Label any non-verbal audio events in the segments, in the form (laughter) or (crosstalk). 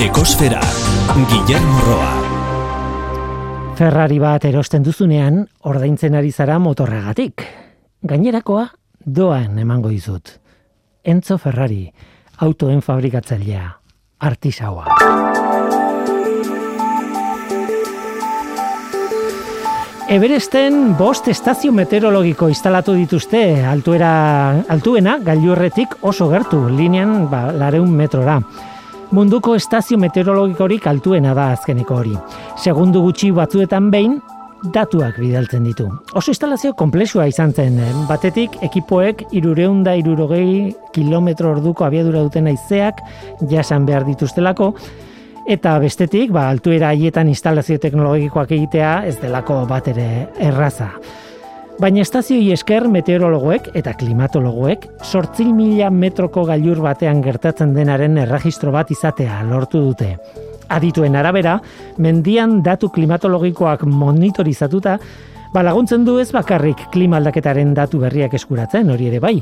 Ekosfera, Guillermo Roa. Ferrari bat erosten duzunean, ordaintzen ari zara motorregatik. Gainerakoa, doan emango dizut. Enzo Ferrari, autoen fabrikatzailea, artisaua. Everesten bost estazio meteorologiko instalatu dituzte altuera, altuena gailurretik oso gertu, linean ba, lareun metrora. Munduko estazio meteorologikorik altuena da azkeneko hori. Segundu gutxi batzuetan behin, datuak bidaltzen ditu. Oso instalazio komplexua izan zen, batetik ekipoek irureunda irurogei kilometro orduko abiadura duten aizeak jasan behar dituztelako, Eta bestetik, ba, altuera haietan instalazio teknologikoak egitea ez delako bat ere erraza. Baina estazioi esker meteorologoek eta klimatologoek sortzil mila metroko gailur batean gertatzen denaren erregistro bat izatea lortu dute. Adituen arabera, mendian datu klimatologikoak monitorizatuta, ba laguntzen du ez bakarrik klimaldaketaren datu berriak eskuratzen, hori ere bai,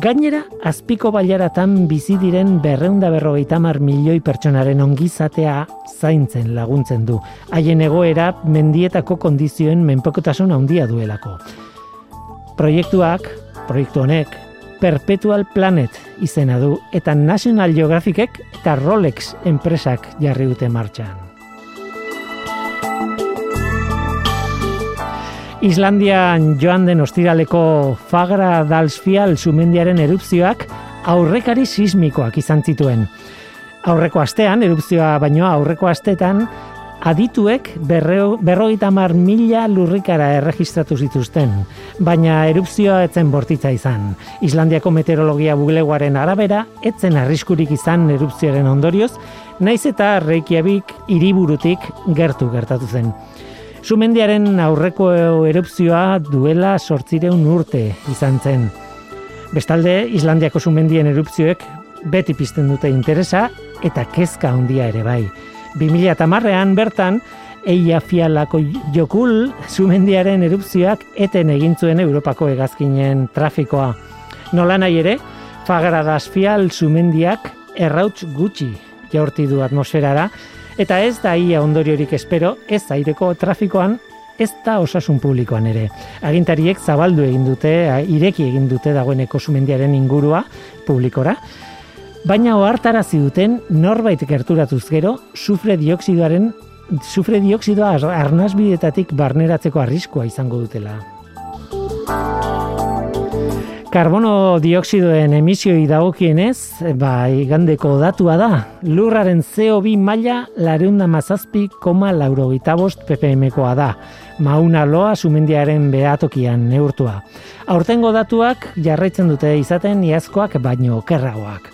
Gainera, azpiko baiaratan bizi diren berreunda berrogeita mar milioi pertsonaren ongizatea zaintzen laguntzen du. Haien egoera mendietako kondizioen menpokotasun handia duelako. Proiektuak, proiektu honek, Perpetual Planet izena du eta National Geographicek eta Rolex enpresak jarri dute martxan. Islandian joan den ostiraleko Fagra Dalsfial sumendiaren erupzioak aurrekari sismikoak izan zituen. Aurreko astean, erupzioa baino aurreko astetan, adituek berrogeita mar mila lurrikara erregistratu zituzten, baina erupzioa etzen bortitza izan. Islandiako meteorologia buleguaren arabera, etzen arriskurik izan erupzioaren ondorioz, naiz eta Reykjavik hiriburutik gertu gertatu zen. Sumendiaren aurreko erupzioa duela sortzireun urte izan zen. Bestalde, Islandiako sumendien erupzioek beti pizten dute interesa eta kezka handia ere bai. 2008an bertan, Eia fialako jokul sumendiaren erupzioak eten egin zuen Europako hegazkinen trafikoa. Nola nahi ere, Fagaradas fial sumendiak errauts gutxi jaurti du atmosferara, Eta ez da ia ondoriorik espero, ez aireko trafikoan, ez da osasun publikoan ere. Agintariek zabaldu egin dute, ireki egin dute dagoeneko sumendiaren ingurua publikora, baina ohartarazi duten norbait gerturatuz gero, sufre dioksidoaren sufre dioksidoa arnasbidetatik barneratzeko arriskua izango dutela. Karbono dioksidoen emisioi dagokienez, ba, igandeko datua da. Lurraren CO2 maila lareunda mazazpi koma laurogita bost ppm-koa da. Mauna loa sumendiaren behatokian neurtua. Aurtengo datuak jarraitzen dute izaten iazkoak baino kerragoak.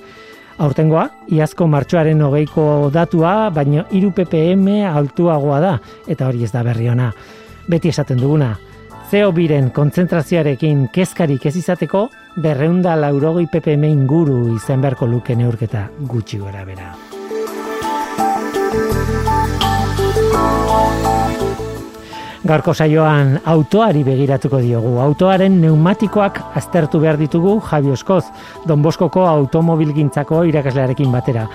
Aurtengoa, iazko martxoaren hogeiko datua, baino iru ppm altuagoa da, eta hori ez da berri ona. Beti esaten duguna, Zeo biren kontzentrazioarekin kezkarik ez izateko, berreunda laurogoi ppm inguru izan beharko luke neurketa gutxi gora bera. Garko saioan autoari begiratuko diogu. Autoaren neumatikoak aztertu behar ditugu Javi Oskoz, Don Boskoko automobilgintzako irakaslearekin batera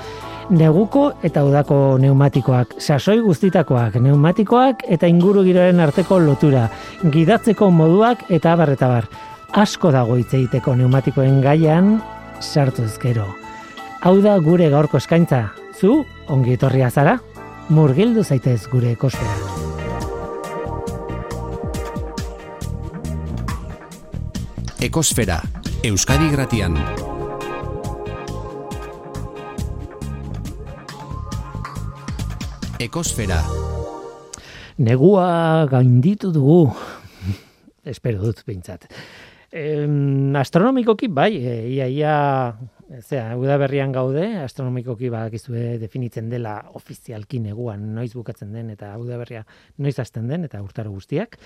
neguko eta udako neumatikoak, sasoi guztitakoak, neumatikoak eta inguru giroren arteko lotura, gidatzeko moduak eta barreta bar. Asko dago hitz egiteko neumatikoen gaian sartu ezkero. Hau da gure gaurko eskaintza. Zu, ongi etorria zara, murgildu zaitez gure ekosfera. Ekosfera, Euskadi Gratian. Ekosfera. Negua gainditu dugu. (laughs) Espero dut behintzat. Astronomikoki bai, e, ia zera, udaberrian gaude, astronomikoki badakizue definitzen dela ofizialki neguan noiz bukatzen den eta udaberria noiz hasten den eta urtaro guztiak.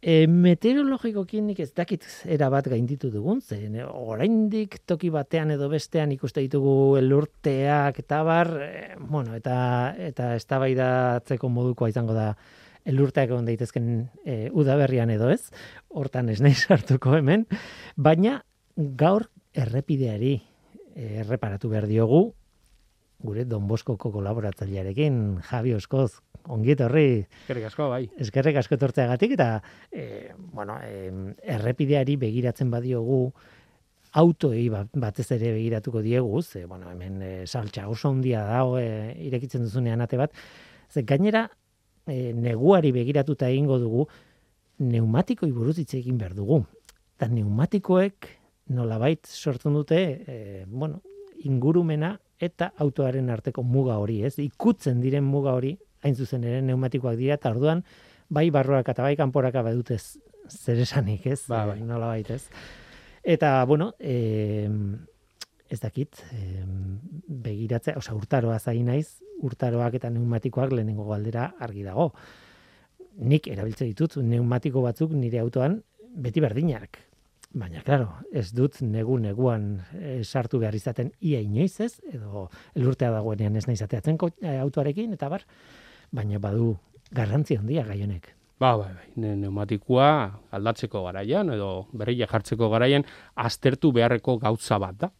E, meteorologikoki nik ez dakit era bat gainditu dugun, ze oraindik toki batean edo bestean ikuste ditugu elurteak eta bar, e, bueno, eta eta eztabaidatzeko modukoa izango da elurteak egon daitezken e, udaberrian edo ez, hortan ez nahi sartuko hemen, baina gaur errepideari erreparatu behar diogu, gure Don Boskoko kolaboratzailearekin, Javi Oskoz, ongiet horri, Eskerrik asko, bai. eskerrek asko etortzeagatik eta e, bueno, e, errepideari begiratzen badiogu autoei ba- batez ere begiratuko diegu, ze bueno, hemen e, saltza oso handia dago e, irekitzen duzunean ate bat. Ze gainera e, neguari begiratuta egingo dugu pneumatikoi buruz hitz egin behar dugu. Eta pneumatikoek nolabait sortzen dute, e, bueno, ingurumena eta autoaren arteko muga hori, ez? Ikutzen diren muga hori, hain zuzen ere pneumatikoak dira, eta orduan bai barruak eta bai kanporaka badute z- zer esanik, ez? Ba, E, bai. nolabait, ez? Eta, bueno, e, ez dakit, e, begiratzea, osea, urtaroa zain naiz, urtaroak eta pneumatikoak lehenengo galdera argi dago. Nik erabiltzen ditut pneumatiko batzuk nire autoan beti berdinak. Baina, claro, ez dut negu neguan e, sartu behar izaten ia inoiz ez, edo elurtea dagoenean ez naiz ateatzen ko- e, autoarekin, eta bar, baina badu garrantzi handia gai honek. Ba, bai, bai. Ne, pneumatikoa aldatzeko garaian edo berria jartzeko garaian aztertu beharreko gautza bat da.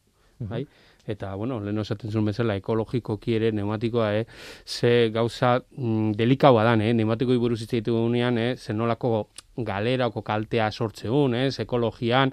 Bai? Eta, bueno, lehen esaten zuen bezala, ekologikoki ere pneumatikoa, eh, ze gauza mm, delikaua dan, eh, pneumatikoi buruz hitz egitegunean, eh, zenolako galerako kaltea sortzeun, eh, ekologian,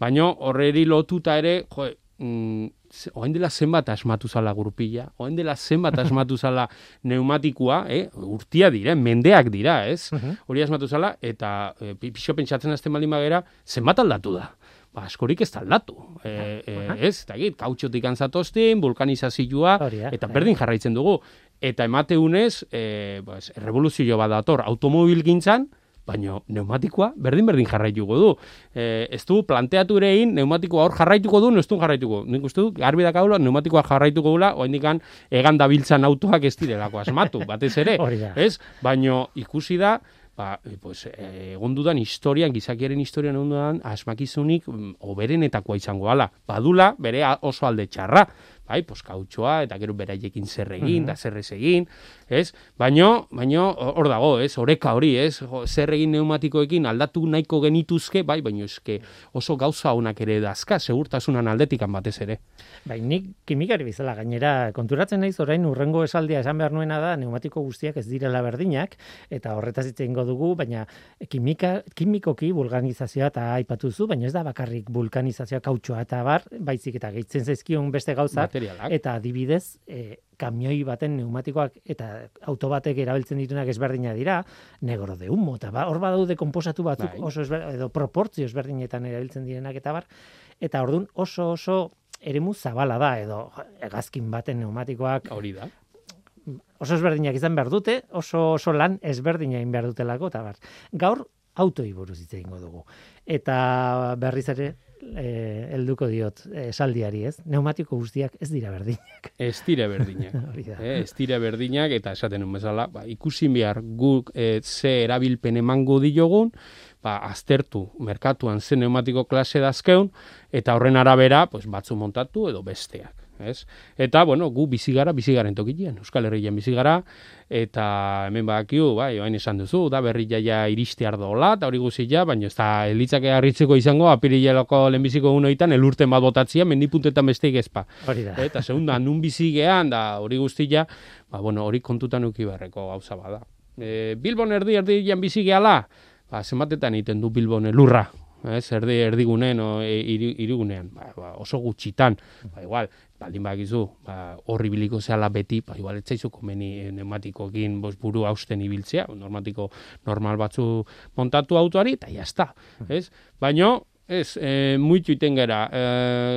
baino horreri lotuta ere, jo, mm, orain dela zenbat asmatu zala gurpila, orain dela zenbat (laughs) asmatu zala pneumatikoa, eh, urtia dira, mendeak dira, ez? Hori asmatu zala, eta e, pixo pentsatzen azten baldin bagera, zenbat aldatu da? Ba, askorik ez da aldatu. E, e, ez, eta git, kautxotik antzatoztin, vulkanizazioa, eta berdin jarraitzen dugu. Eta emateunez, e, pues, revoluzio bat dator automobil gintzan, baina pneumatikoa berdin-berdin jarraituko du. E, ez du planteatu ere egin, pneumatikoa hor jarraituko du, ez du jarraituko. Nik uste du, garbi dakaula, pneumatikoa jarraituko gula, oendikan egan dabiltzan autoak ez direlako asmatu, (laughs) batez ere. Da. Ez? Baino ikusi da, ba, e, pues, e, egon dudan historian, gizakiaren historian egon dudan, asmakizunik mm, oberenetakoa izango ala. Badula, bere oso alde txarra. Bai, pues, kautxoa, eta gero beraiekin zer egin, da zer egin, ez? Baino, baino, hor dago, ez? Oreka hori, ez? Zer egin pneumatikoekin aldatu nahiko genituzke, bai, baino eske oso gauza honak ere dazka, segurtasunan aldetikan batez ere. Bai, nik kimikari bezala gainera konturatzen naiz orain urrengo esaldia esan behar nuena da pneumatiko guztiak ez direla berdinak eta horretaz hitz egingo dugu, baina kimika, kimikoki vulkanizazioa eta aipatu zu, baina ez da bakarrik vulkanizazioa kautxoa eta bar, baizik eta gehitzen zaizkion beste gauzak Materialak. eta adibidez e, kamioi baten pneumatikoak eta auto batek erabiltzen ditunak ezberdina dira, negro de humo, eta ba, hor badaude konposatu batzuk Bai. oso ezber, edo proportzio ezberdinetan erabiltzen direnak eta bar, eta ordun oso oso eremu zabala da edo hegazkin baten pneumatikoak Hori da. oso ezberdinak izan behar dute, oso oso lan ezberdina egin behar dutelako eta bar. Gaur autoi buruz hitz egingo dugu. Eta berriz ere helduko diot eh, esaldiari, ez? Pneumatiko guztiak ez dira berdinak. Ez dire berdinak. (laughs) Eh, ez dira berdinak, eta esaten nuen bezala, ba, ikusi behar guk eh, ze erabilpen emango diogun, ba, aztertu merkatuan ze pneumatiko klase dazkeun, eta horren arabera, pues, batzu montatu edo besteak. Ez? Eta, bueno, gu bizi gara, bizi garen tokilean, Euskal Herrian bizi gara, eta hemen badakigu, bai, oain esan duzu, da berri jaia iristi ardola, eta hori guztia, baina ez da elitzake harritzeko izango, apirileloko lehenbiziko unoitan, elurten bat botatzia, mendipuntetan besteik ezpa. Hori da. Eta segunda, nun bizi gean, da hori guztia, ba, bueno, hori kontutan uki beharreko gauza bada. E, Bilbon erdi erdian bizi gehala, ba, zenbatetan egiten du Bilbon elurra, ez, erdi erdigunen o e, hiri- hirigunean, ba, ba, oso gutxitan, ba, igual, baldin bakizu, ba, horri biliko zehala beti, ba, igual, etzaizu komeni eh, pneumatikokin bos buru hausten ibiltzea, normatiko normal batzu montatu autoari, eta jazta, ez? Baino, Ez, e, muitu iten gara. E,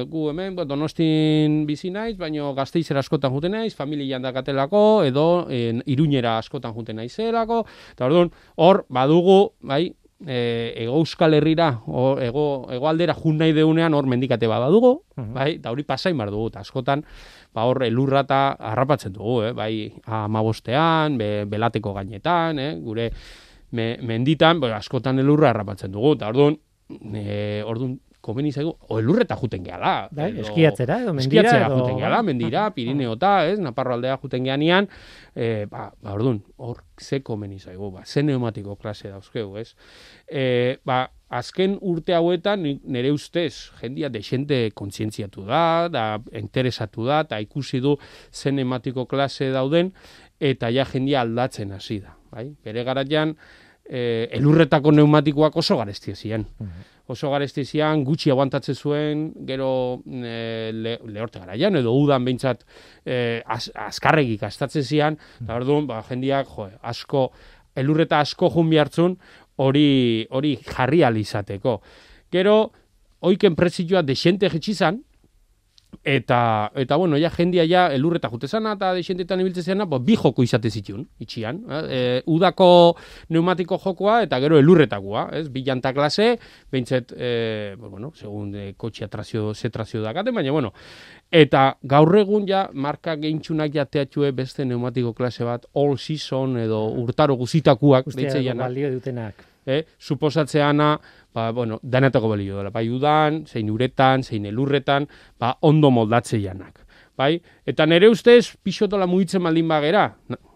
gu hemen, bo, donostin bizi naiz, baino gazteizera askotan juten naiz, familian dakatelako, edo e, iruñera askotan juten naizelako, eta orduan, hor, badugu, bai, e, ego euskal herrira, o, ego, ego aldera jun nahi deunean, hor mendikate badugu, bai, eta hori pasain bar dugu, eta askotan, ba hor elurra eta harrapatzen dugu, eh? bai amabostean, be, belateko gainetan, eh? gure me, menditan, bo, askotan elurra harrapatzen dugu, eta orduan, e, orduan komeni zaigu, o elurreta juten gehala. Bai, edo- eskiatzera edo mendira eskiatzera edo- juten gehala, mendira, Pirineota, ez, Naparro aldea juten geanean, e, ba, ba, orduan, hor ze komeni zaigu, ba, ze neumatiko klase dauzkegu, ez? E, ba, azken urte hauetan, nire ustez, jendia desente kontzientziatu da, da interesatu da, eta ikusi du ze neumatiko klase dauden, eta ja jendia aldatzen hasi da, bai? Bere garaian, e, elurretako neumatikoak oso garestia ziren. Oso garestia ziren, gutxi aguantatzen zuen, gero e, le, lehorte garaian, edo udan behintzat e, az, azkarregik astatzen ziren, eta orduan, ba, jendiak, jo, asko, elurreta asko jun bihartzun, hori hori jarri ahal izateko. Gero, oiken prezioa desente jetxizan, Eta, eta bueno, ja jendia ja elurreta jute zana eta deixentetan ibiltzen zena, bo, bi joko izate zituen, itxian. E, udako pneumatiko jokoa eta gero elurretakoa, ez? Bi janta klase, behintzet, e, bueno, segun e, kotxia trazio, ze trazio dakaten, baina, bueno, Eta gaur egun ja marka geintxunak jateatxue beste pneumatiko klase bat all season edo urtaro guzitakuak Guztia deitzen jana balio dutenak. eh, suposatzeana, ba, bueno, danetako balio dela, bai udan, zein uretan, zein elurretan, ba, ondo moldatze janak. Bai? Eta nire ustez, pixotola mugitzen baldin bagera,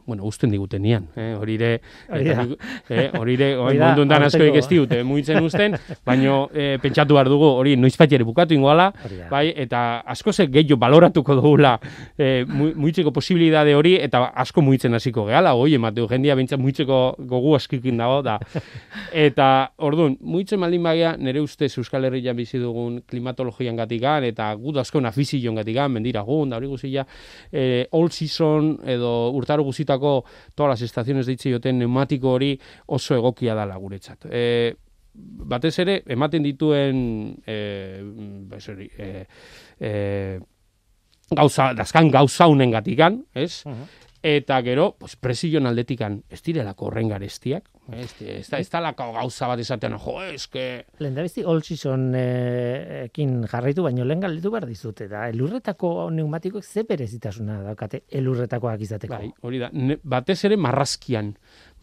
bueno, usten digutenian, eh? Hori da. eh, Hori (laughs) hori da, mundu askoik aurteko. ez digute, mugitzen usten, baino eh, pentsatu behar dugu, hori noizbait ere bukatu ingoala, Hori bai, eta asko ze gehiago baloratuko dugula eh, mu- mugitzeko posibilidade hori, eta asko mugitzen hasiko gehala, hoi emateu, jendia bintzat mugitzeko gogu askikin dago, da. Eta, orduan, mugitzen baldin bagia, nire ustez Euskal Herrian bizi dugun klimatologian gatikan, eta gut askon afizion gatikan, mendiragun, da hori guztia, eh, all season edo urtaro guzitako todas las estaciones deitze joten pneumatiko hori oso egokia dala guretzat. E, batez ere, ematen dituen e, bez hori, e, e, gauza, dazkan gauza honen gatikan, ez? Eta gero, pues, presion aldetikan, ez direlako horren garestiak, ez, ez, da, ez dalako gauza bat esaten, jo, eske, da all season eh, ekin jarraitu, baino lehen galdetu behar dizute. Da, elurretako pneumatikoek ze berezitasuna daukate elurretakoak izateko. Bai, hori da. Ne, batez ere marrazkian,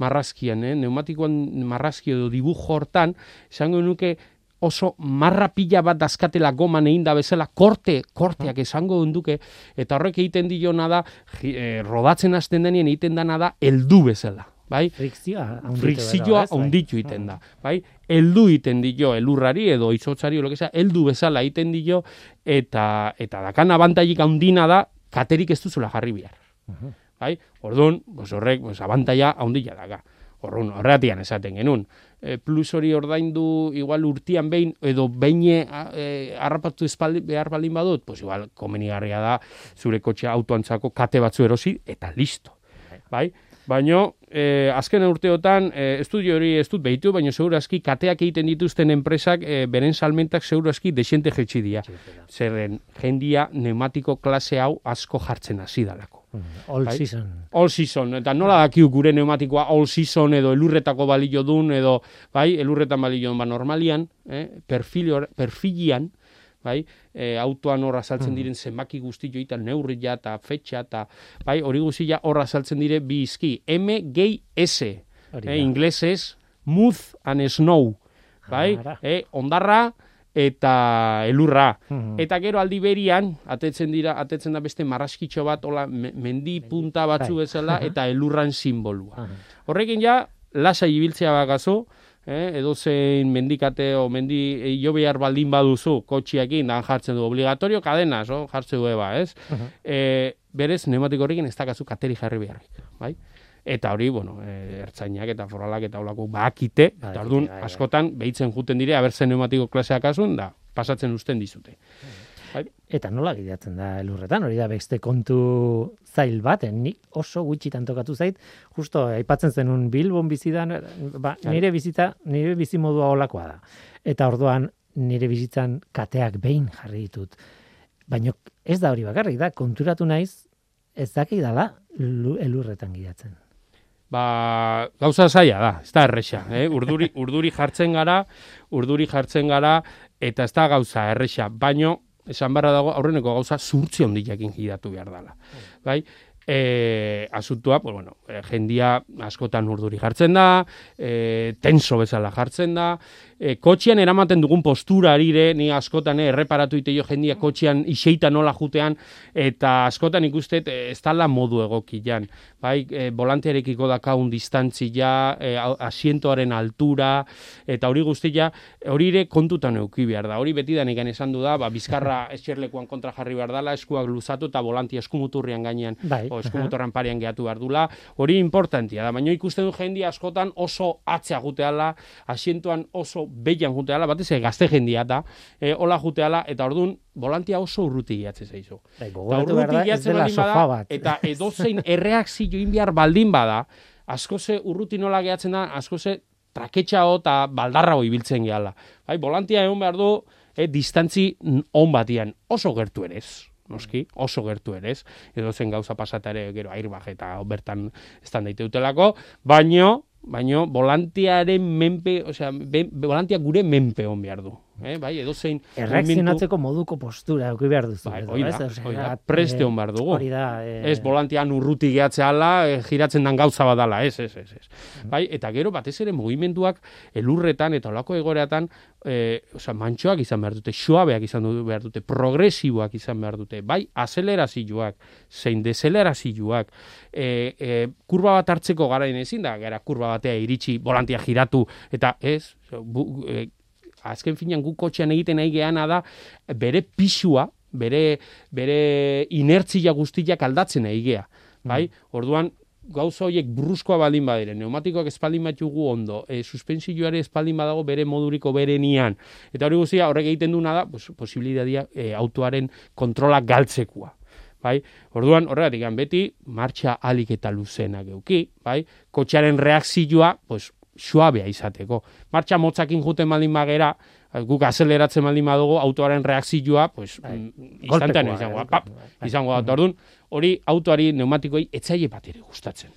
marrazkian, eh? pneumatikoan marrazki edo dibujo hortan, esango nuke oso marra pila bat dazkatela goman egin da bezala, korte, korteak esango duke, eta horrek egiten diona da, eh, rodatzen hasten denien egiten dana da, heldu bezala. Bai? Frikzioa frikzioa ez? Bai. onditu egiten da, bai? Heldu egiten dio elurrari edo izotzari o lo que sea, heldu bezala egiten dio eta eta dakan abantailik handina da katerik ez duzula jarri behar. Bai? Orduan, pues horrek, pues abantaia handia daga. Orrun, horreatian esaten genuen. E, plus hori ordaindu igual urtian behin edo behin e, harrapatu espaldi behar baldin badut, pues igual komenigarria da zure kotxe autoantzako kate batzu erosi eta listo. Bai? Baino, eh, azken urteotan, eh, estudio hori ez dut behitu, baina segurazki kateak egiten dituzten enpresak, eh, beren salmentak segurazki desente jetxi dira. Zerren, jendia pneumatiko klase hau asko jartzen hasi dalako. All Bai. season. All season, eta nola dakiu gure pneumatikoa all season edo elurretako balio dun, edo, bai, elurretan balio dun, ba, normalian, eh, perfil perfilian, bai, e, autoan hor azaltzen diren zenbaki guzti joitan neurria eta fetxa eta bai, hori guztia hor azaltzen dire bi izki. M, gehi, S. Eh, da. inglesez, mouth and snow. Bai, Ara. eh, ondarra eta elurra. Mhm. Eta gero aldi berian, atetzen dira, atetzen da beste marraskitxo bat, hola, me- mendi punta batzu Bai. bezala, eta elurran simbolua. Horrekin ja, lasai ibiltzea bagazu, eh, edo zein mendikate o mendi eh, jo behar baldin baduzu kotxiakin, dan jartzen du obligatorio kadenas, o, jartzen du eba, ez? Eh, berez, pneumatiko horrekin ez dakazu kateri jarri beharrik, bai? Eta hori, bueno, eh, ertzainak eta foralak eta olako bakite, eta Badakite, orduan bai, bai. askotan behitzen juten dire, abertzen pneumatiko klaseak asun, da, pasatzen usten dizute. Eta nola gidatzen da elurretan, hori da beste kontu zail bat, nik oso gutxitan tokatu zait, justo aipatzen zenun Bilbon bizidan, ba, nire bizita, nire bizimodua olakoa da. Eta orduan nire bizitzan kateak behin jarri ditut. Baina ez da hori bakarrik da, konturatu naiz, ez dala lu- elurretan gidatzen. Ba, gauza zaila da, ez da erresa. Eh? Urduri, (laughs) urduri jartzen gara, urduri jartzen gara, eta ez da gauza erresa. Baino, esan barra dago, aurreneko gauza zurtzi hondiakin gidatu behar dela. Bai? e, asuntua, pues, bueno, e, jendia askotan urduri jartzen da, e, tenso bezala jartzen da, e, kotxean eramaten dugun postura arire, ni askotan eh, erreparatu ite jo jendia kotxean iseita nola jutean, eta askotan ikustet e, ez tala modu egokian. Bai, e, volantearekiko dakaun distantzia, e, asientoaren altura, eta hori guztia, hori ere kontutan euki behar da. Hori beti da esan du da, ba, bizkarra (laughs) eserlekuan kontra jarri behar dela, eskuak luzatu eta volantia eskumuturrian gainean, Bai, o eskumuturran parean gehatu behar dula. Hori importantia da, baina ikusten du jendia askotan oso atzea juteala, asientoan oso beian juteala, batez gazte jendia da, e, hola juteala, eta ordun volantia oso urruti giatze zaizu. Bai, Eta urruti giatzen baldin bada, eta edozein (laughs) erreakzio inbiar baldin bada, asko ze urruti nola gehatzen da, asko ze traketxao eta baldarra ibiltzen gehala. Bai, volantia egon behar du, e, distantzi on batian, oso gertu ere ez noski, oso gertu ere ez, edo zen gauza pasatare gero airbag eta bertan estan daite dutelako, baino, baino volantiaren menpe, osea, volantia gure menpe on behar du. Eh? Bai, edo zein Erreakzionatzeko moduko postura eduki behar duzu. Bai, hori da, hori da, eh, preste hon behar dugu. Hori da. eh, Ez volantean urruti gehatzea ala, e, giratzen dan gauza badala, ez, ez, ez, ez. Bai, eta gero batez ere mugimenduak elurretan eta olako egoreatan, e, osea, mantxoak izan behar dute, suabeak izan du- behar dute, progresiboak izan behar dute, bai, azelerazioak, zein deselerazioak, e, e, kurba bat hartzeko garain ezin da, gara kurba batea iritsi, volantia giratu, eta ez, bu, e, azken finean guk kotxean egiten nahi geana da, bere pisua, bere, bere inertzia guztiak aldatzen nahi gea. Bai? Orduan, gauza horiek bruskoa baldin badire, neumatikoak espaldin batugu ondo, e, suspensioare espaldin badago bere moduriko berenian. Eta hori guztia horrek egiten duna da, pues, posibilitatea e, autoaren kontrola galtzekua. Bai? Orduan, horregatik, beti martxa alik eta luzena geuki, bai? Kotxearen reakzioa, pues, suabea izateko. Martxa motzakin juten baldin bagera, guk azeleratzen baldin badugu, autoaren reakzioa, pues, Bai. mm, instantanea Golpekoa, izango, da, eh, pap, bai. izango da. Orduan, hori autoari pneumatikoei etzaile bat ere gustatzen.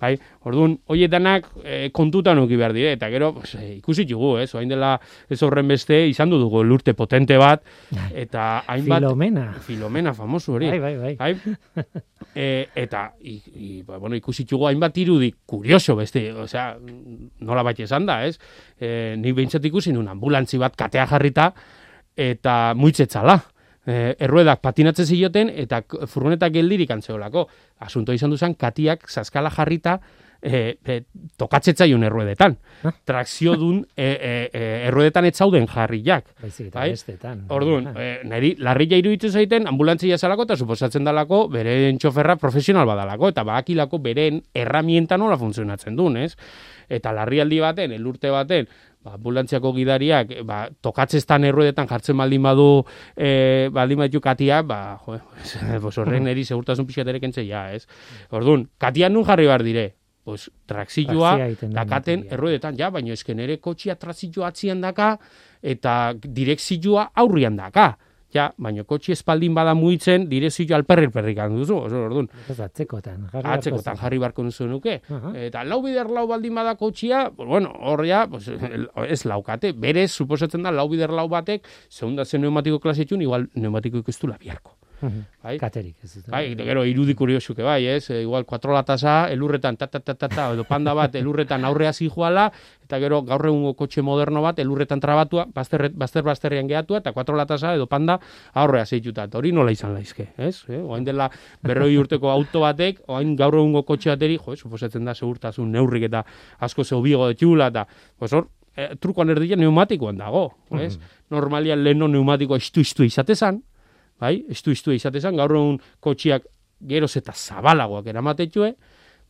Bai, orduan, hoietanak e, kontutan uki behar dire, eta gero, pues, e, ikusi dugu, ez, oain dela ez horren beste, izan du dugu lurte potente bat, (laughs) eta hainbat... Filomena. Filomena, famoso hori. Bai, bai, bai. Bai? e, eta i, i, ba, bueno, ikusi dugu hainbat irudi kurioso beste, osea, nola bat esan da, ez? E, nik behintzat ikusi nun ambulantzi bat katea jarrita eta muitzetzala. E, erruedak patinatzen zioten eta furgonetak geldirik antzeolako. Asunto izan duzan, katiak zaskala jarrita e, e, tokatzetzaion erruedetan. Ah. Trakzio dun e, (laughs) e, e, erruedetan ez zauden jarriak. Baizik eta Bai? bestetan. Orduan, eh, niri larria iruditzen zaiten ambulantzia zalako eta suposatzen dalako beren txoferra profesional badalako eta badakilako beren erramienta nola funtzionatzen duen, ez? Eta larrialdi baten, elurte baten, ba, ambulantziako gidariak eh, ba, tokatzestan erruedetan jartzen baldin badu eh, baldin badu katia, ba, jo, (laughs) pues horren niri segurtasun pixatere kentzei ja, ez? Orduan, katian nun jarri behar dire? Pues, trakzioa, da dakaten erruedetan, ja, baina esken ere kotxia trakzioa atzian daka, eta direkzioa aurrian daka. Ja, baina kotxi espaldin bada muitzen, direkzioa alperri perrikan duzu, oso, orduan. Atzekotan. jarri Atzekotan jarri barko duzu nuke. Aha. Eta lau bider lau baldin bada kotxia, bueno, hor ja, pues, ez laukate. Berez, suposatzen da, lau bider lau batek, segunda zen neumatiko klasetxun, igual neumatiko ikustula biharko. Bai? Katerik. Ez dut. Bai, gero irudi kuriosuke bai, ez? E, igual kuatro latasa, elurretan ta ta ta ta ta, edo panda bat (laughs) elurretan aurrea zijoala, eta gero gaur egungo kotxe moderno bat elurretan trabatua, bazter bazter bazterrean gehatua eta kuatro latasa edo panda aurrea zeituta. Hori nola izan laizke, ez? Eh? Oain dela berroi urteko auto batek, oain gaur egungo kotxe bateri, jo, suposatzen da segurtasun neurrik eta asko ze hobiego detxula eta pues hor e, trukoan erdia neumatikoan dago, ez? Normalian leheno neumatikoa istu-istu izatezan, bai, estu-istu izatezan, gaur egun kotxiak geroz eta zabalagoak eramatetxue,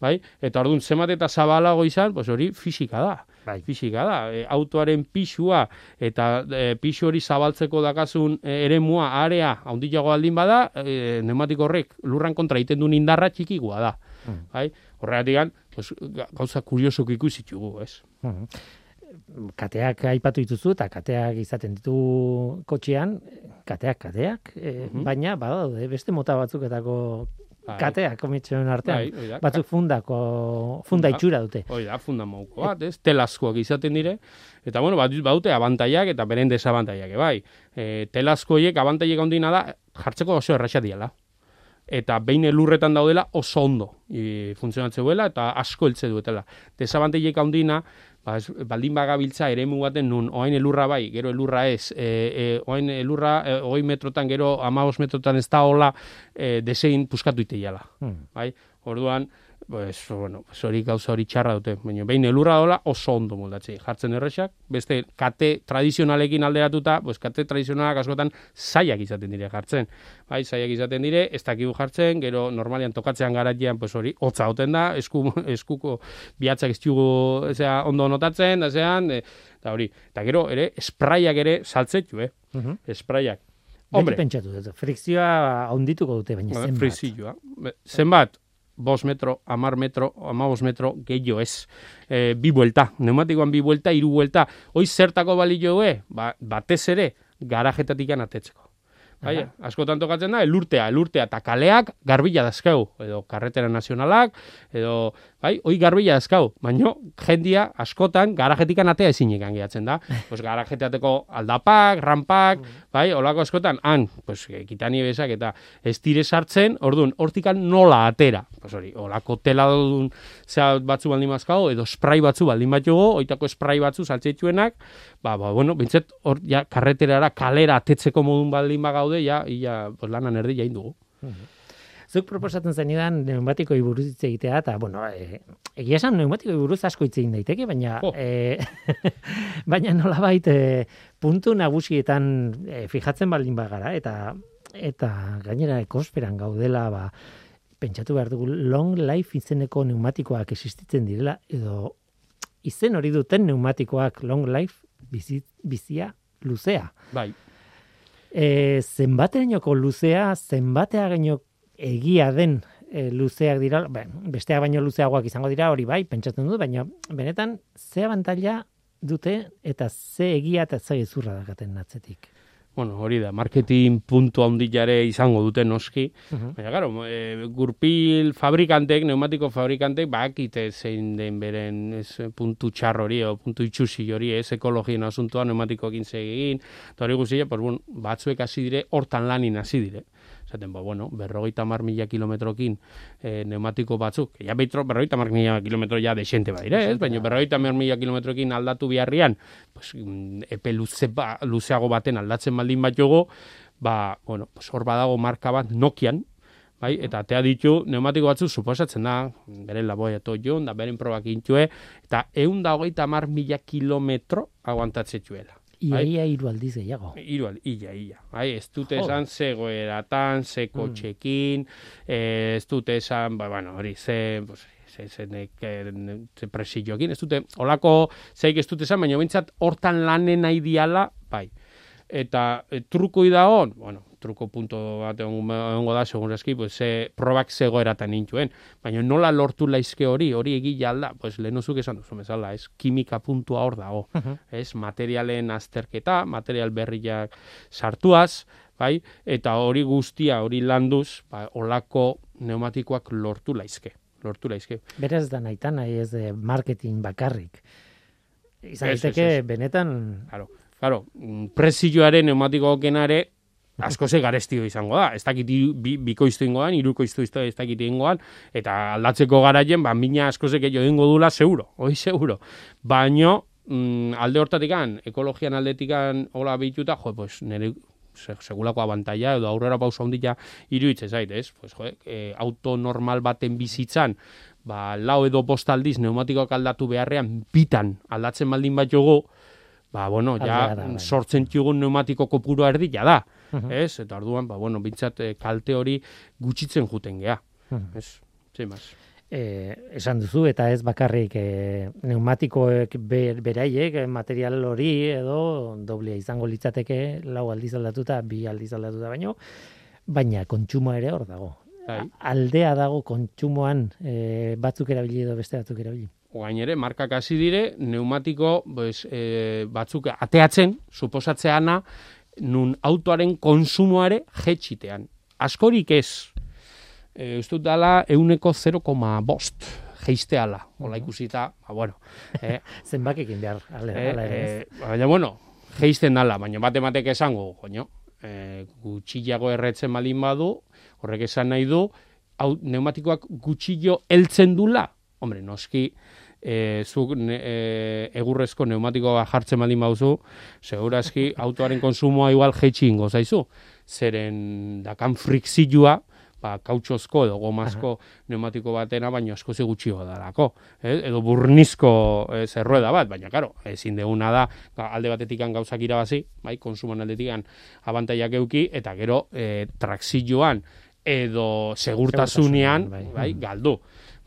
bai, eta orduan zemat eta zabalago izan, pues hori fisika da. Bai. Fisika da, e, autoaren pisua eta e, pisu hori zabaltzeko dakazun e, eremua, area, handiago aldin bada, e, neumatiko horrek lurran kontra egiten duen indarra txikikoa da. Mm. Bai? Horregatik, pues, ga- gauza kuriosok ikusitugu, ez? Mhm. Kateak aipatu dituzu eta kateak izaten ditu kotxean, kateak kateak, e, Mhm. baina badaude beste mota batzuketako Bai. kateak komitxoen artean. Bai. Batzuk fundako, funda Funda. itxura dute. Hori da, funda mauko bat, ez? Telazkoak izaten dire. Eta, bueno, bat, baute abantaiak eta beren desabantaiak, bai. E, telazko horiek abantaiek ondina da, jartzeko oso erraxa diala. eta behin elurretan daudela oso ondo e, funtzionatzen duela eta asko heltze duetela. Desabanteiek handina, ba, ez, baldin bagabiltza ere baten nun, oain elurra bai, gero elurra ez, e, e, oain elurra, e, oi metrotan, gero amabos metrotan ez da hola, e, desein puskatu iteiala. Hmm. Bai? Orduan, pues, bueno, pues hori gauza hori txarra dute. Baina behin elurra dola oso ondo moldatzei. Jartzen erresak, beste kate tradizionalekin alderatuta, pues kate tradizionalak askotan zaiak izaten dire jartzen. Bai, zaiak izaten dire, ez dakigu jartzen, gero normalian tokatzean garatian, pues hori, hotza hoten da, esku, (laughs) eskuko bihatzak ez ondo notatzen, da zean, e, da hori. Eta gero, ere, espraiak ere saltzetu, eh? Uh -huh. Espraiak. Hombre, pentsatu dut, frikzioa ondituko dute, baina zenbat. Frikzioa. Zenbat, bos metro, amar metro, amabos metro, gehiago ez. E, bi buelta, neumatikoan bi buelta, hiru buelta. Hoi zertako balio ba, batez ere, garajetatik atetzeko. Bai, askotan tokatzen da, elurtea, elurtea, eta kaleak garbila dazkau, edo karretera nazionalak, edo bai, hoi garbila dazkau, baino jendia askotan garajetikan atea ezinik gehatzen da. (laughs) pues garajeteateko aldapak, rampak, mm. bai, olako askotan, han, pues, kitani bezak eta ez dire sartzen, orduan, hortikan nola atera. Pues hori, olako tela dudun zea batzu baldin mazkau, edo spray batzu baldin bat jogo, oitako spray batzu saltzeituenak, ba, ba, bueno, bintzet, hor, ja, karreterara, kalera atetzeko modun baldin bagaude, ja, ia, pues, lanan erdi jain dugu. Mm Zuk proposatzen zen idan pneumatiko buruz hitz egitea, eta, bueno, e, egia esan pneumatiko buruz asko hitz egin daiteke, baina, oh. e, (laughs) baina nola baita puntu nagusietan e, fijatzen baldin bagara, eta eta gainera ekosferan gaudela, ba, pentsatu behar dugu, long life izeneko pneumatikoak existitzen direla, edo izen hori duten pneumatikoak long life bizia luzea. Bai. E, zenbateainoko luzea, zenbatea egia den e, luzeak dira, ben, besteak baino luzeagoak izango dira, hori bai, pentsatzen dut, baina benetan ze abantaila dute eta ze egia eta ze ezurra dakaten natzetik. Bueno, hori da, marketing puntu handilare izango dute noski. Uh Baina, garo, e, gurpil fabrikantek, neumatiko fabrikantek, bakite zein den beren ez, puntu txar hori, o puntu itxusi hori, ez ekologien asuntoa, neumatikoekin zegin, eta hori guztia, pues, bueno, batzuek hasi dire, hortan lanin hasi dire zaten, ba, bueno, berrogeita mar mila kilometrokin e, neumatiko batzuk, ja beitro, berrogeita mar mila kilometro ja desente badire, ez? Baina berrogeita mar mila kilometrokin aldatu biharrian, pues, mm, epe luze ba, luzeago baten aldatzen baldin bat jogo, ba, bueno, pues, hor badago marka bat Nokian, bai, eta atea ditu neumatiko batzuk suposatzen da, beren laboia to da beren probak intue, eta eun da hogeita mar mila kilometro aguantatzetxuela. Ia, bai? ia, iru aldiz gehiago. Iru aldiz, ia, ia. Bai, ez dute esan ze goeratan, ze mm. kotxekin, mm. ez dute esan, ba, bueno, hori, ze, pues, ze, ze, nek, ze presilloekin, ez dute, holako, zeik ez dute esan, baina bintzat, hortan lanen nahi diala, bai. Eta e, truko idagon, bueno, truko punto bat egongo da, segun eski, pues, ze, probak zegoeratan nintuen. Baina nola lortu laizke hori, hori egila alda, pues, lehenuzuk esan duzu, mesala, ez, kimika puntua hor dago. Uh -huh. ez, materialen azterketa, material berriak sartuaz, bai, eta hori guztia, hori landuz, ba, olako neumatikoak lortu laizke. Lortu laizke. Beraz da nahi nahi ez de marketing bakarrik. Izan daiteke benetan... Claro, claro, mm, prezioaren neumatiko ere asko ze garestio izango da. Ez dakit bi, bikoiztu ingoan, irukoiztu ez dakit ingoan, eta aldatzeko garaien, ba, mina asko ze gehiago ingo dula, seguro, oi, seguro. Baino, mm, alde hortatikan, ekologian aldetikan hola bituta, jo, pues, nire segulako abantaia, edo aurrera pausa ondila iruitze zait, ez? Pues, jo, e, auto normal baten bizitzan, ba, lau edo postaldiz pneumatikoak aldatu beharrean, bitan aldatzen baldin bat jogo, ba, bueno, ja, bai. sortzen txugun pneumatiko kopuru erdi, ja da. -huh. ez? Eta orduan, ba, bueno, bintzat eh, kalte hori gutxitzen juten gea, uh -huh. ez? Zin E, esan duzu, eta ez bakarrik e, pneumatikoek ber, beraiek, material hori edo doblia izango litzateke lau aldiz aldatuta, bi aldiz aldatuta baino, baina kontsumo ere hor dago. Bai. Aldea dago kontsumoan e, batzuk erabili edo beste batzuk erabili. Oain ere, markak hasi dire, pneumatiko pues, e, batzuk ateatzen, suposatzeana, nun autoaren konsumoare jetxitean. Askorik ez, e, dut dala euneko 0,5 bost geizteala, hola ikusita, ba, bueno. (laughs) Eh, Zenbakekin behar, ale, eh, ale, eh, baina, bueno, geizten dala, baina matematek esango, joño, eh, gutxiago erretzen malin badu, Horrek esan nahi du, hau, pneumatikoak gutxillo heltzen dula? Hombre, noski, e, zuk ne, e, egurrezko pneumatikoa jartzen baldin bauzu, segurazki autoaren konsumoa igual jeitsi ingo zaizu. Zeren dakan frikzioa, ba, kautxozko edo gomazko pneumatiko batena, baina asko gutxi dalako. Eh? Edo burnizko e, zerrueda bat, baina karo, ezin deguna da, ba, alde batetik gauzak irabazi, bai, konsuman aldetik abantaiak euki, eta gero e, trakzioan edo segurtasunean, bai, bai, galdu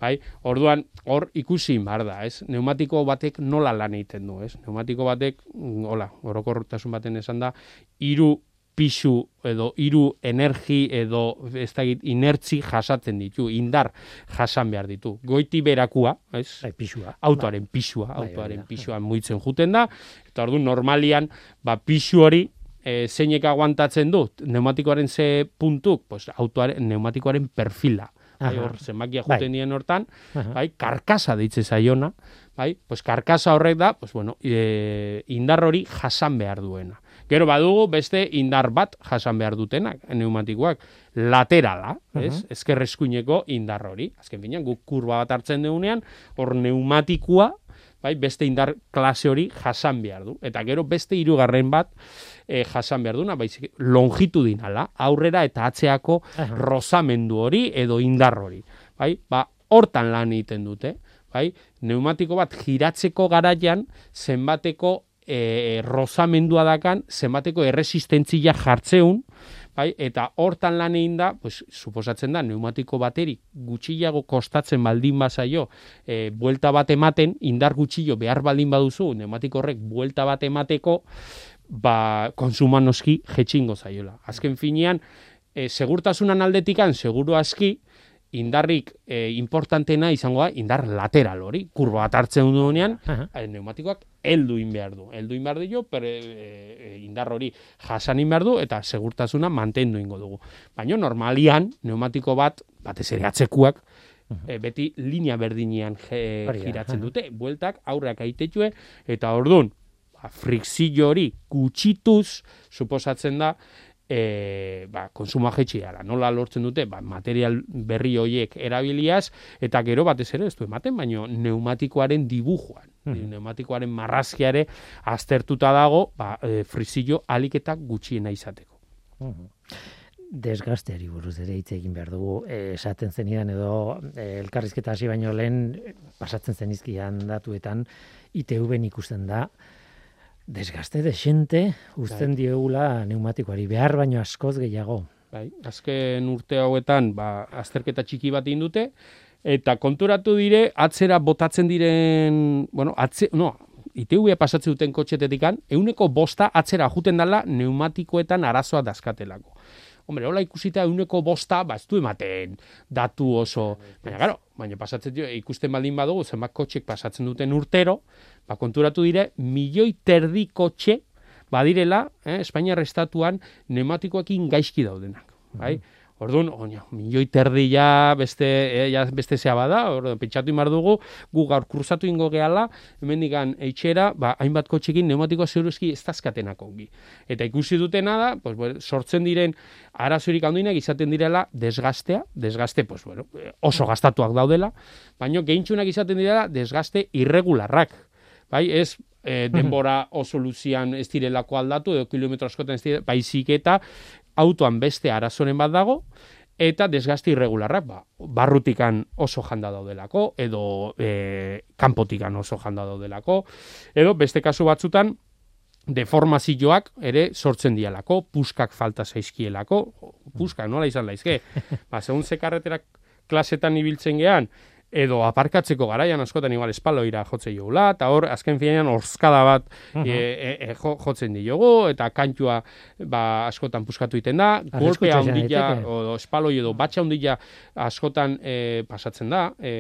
bai? Orduan hor ikusi bar da, ez? Neumatiko batek nola lan egiten du, ez? Neumatiko batek, mm, hola, orokortasun baten esan da, hiru pisu edo hiru energi edo ez da inertzi jasatzen ditu, indar jasan behar ditu. Goiti berakua, ez? Bai, pisua. Autoaren bai. pisua, bai, autoaren bai, pisuan muitzen juten da, eta ordu normalian, ba, pisu hori e, zeinek aguantatzen dut, neumatikoaren ze puntuk, pues, autoaren, neumatikoaren perfila bai, hor zenbakia bai. joten dien hortan, bai, karkasa deitze zaiona, bai, pues karkasa horrek da, pues bueno, e, indar hori jasan behar duena. Gero badugu beste indar bat jasan behar dutenak, neumatikoak, laterala, ez? Ezkerreskuineko indar hori. Azken finean, guk kurba bat hartzen deunean, hor neumatikoa, bai, beste indar klase hori jasan behar du. Eta gero beste hirugarren bat, e, jasan behar duna, baizik longitudinala, aurrera eta atzeako rozamendu hori edo indar hori. Bai? Ba, hortan lan egiten dute, bai? Neumatiko bat giratzeko garaian zenbateko e, rozamendua dakan, zenbateko erresistentzia jartzeun, bai? eta hortan lan egin da, pues, suposatzen da, neumatiko baterik gutxiago kostatzen baldin bazaio, e, buelta bat ematen, indar gutxillo behar baldin baduzu, neumatiko horrek buelta bat emateko, ba, konsuma noski jetxingo zaiola. Azken finean, e, segurtasunan aldetikan, seguru aski, indarrik e, importantena izango da, indar lateral hori, kurba bat hartzen duenean, uh -huh. neumatikoak helduin behar du. Helduin behar du, per, e, indar hori jasanin behar du, eta segurtasuna mantendu ingo dugu. Baina normalian, neumatiko bat, batez ere atzekuak, e, beti linea berdinean je, giratzen dute, bueltak aurrak aitetue, eta ordun frikzio hori gutxituz suposatzen da e, ba, konsuma jetxiara. Nola lortzen dute? Ba, material berri horiek erabiliaz, eta gero batez ere, ez du ematen, baino neumatikoaren dibujoan. Hmm. Neumatikoaren marrazkiare aztertuta dago, ba, e, frizillo aliketak gutxiena izateko. Hmm. Desgasteari buruz ere hitz egin behar dugu, esaten zenidan edo e, elkarrizketa hasi baino lehen pasatzen zenizkian datuetan ITV-en ikusten da, desgaste de xente uzten bai. diegula neumatikoari behar baino askoz gehiago. Bai, azken urte hauetan, ba, azterketa txiki bat dute, eta konturatu dire, atzera botatzen diren, bueno, atze, no, ITV pasatzen duten kotxetetikan, euneko bosta atzera juten dela neumatikoetan arazoa daskatelako. Hombre, hola ikusita euneko bosta, ba, ez du ematen datu oso, baina, garo, baina pasatzen dio, ikusten baldin badugu, zenbat kotxek pasatzen duten urtero, ba, konturatu dire, milioi terdi kotxe, badirela, eh, Espainiar estatuan, neumatikoekin gaizki daudenak. Bai? Orduan, oina, milioi terdi ja beste, eh, ja beste zea bada, orduan, pentsatu imar dugu, gu gaur kursatu ingo gehala, hemen digan eitxera, ba, hainbat kotxekin neumatikoa zeuruzki ez tazkatenako ongi. Eta ikusi dutena da, pues, bueno, sortzen diren arazorik handinak izaten direla desgastea, desgaste, pues, bueno, oso gastatuak daudela, baina gehintxunak izaten direla desgaste irregularrak. Bai, ez e, denbora oso luzian ez direlako aldatu, edo kilometro askotan ez direlako, baizik eta autoan beste arazoren bat dago, eta desgazti irregularrak, ba, barrutikan oso janda daudelako, edo e, kanpotikan oso janda daudelako, edo beste kasu batzutan, deformazioak ere sortzen dialako, puskak falta zaizkielako, puskak nola izan laizke, (laughs) ba, segun ze klasetan ibiltzen gean, edo aparkatzeko garaian askotan igual espaloira jotze jogula, eta hor, azken finean, orzkada bat uh e, jotzen diogu, eta kantua ba, askotan puskatu iten da, golpea ondila, o, espaloi edo batxa ondila askotan e, pasatzen da, e,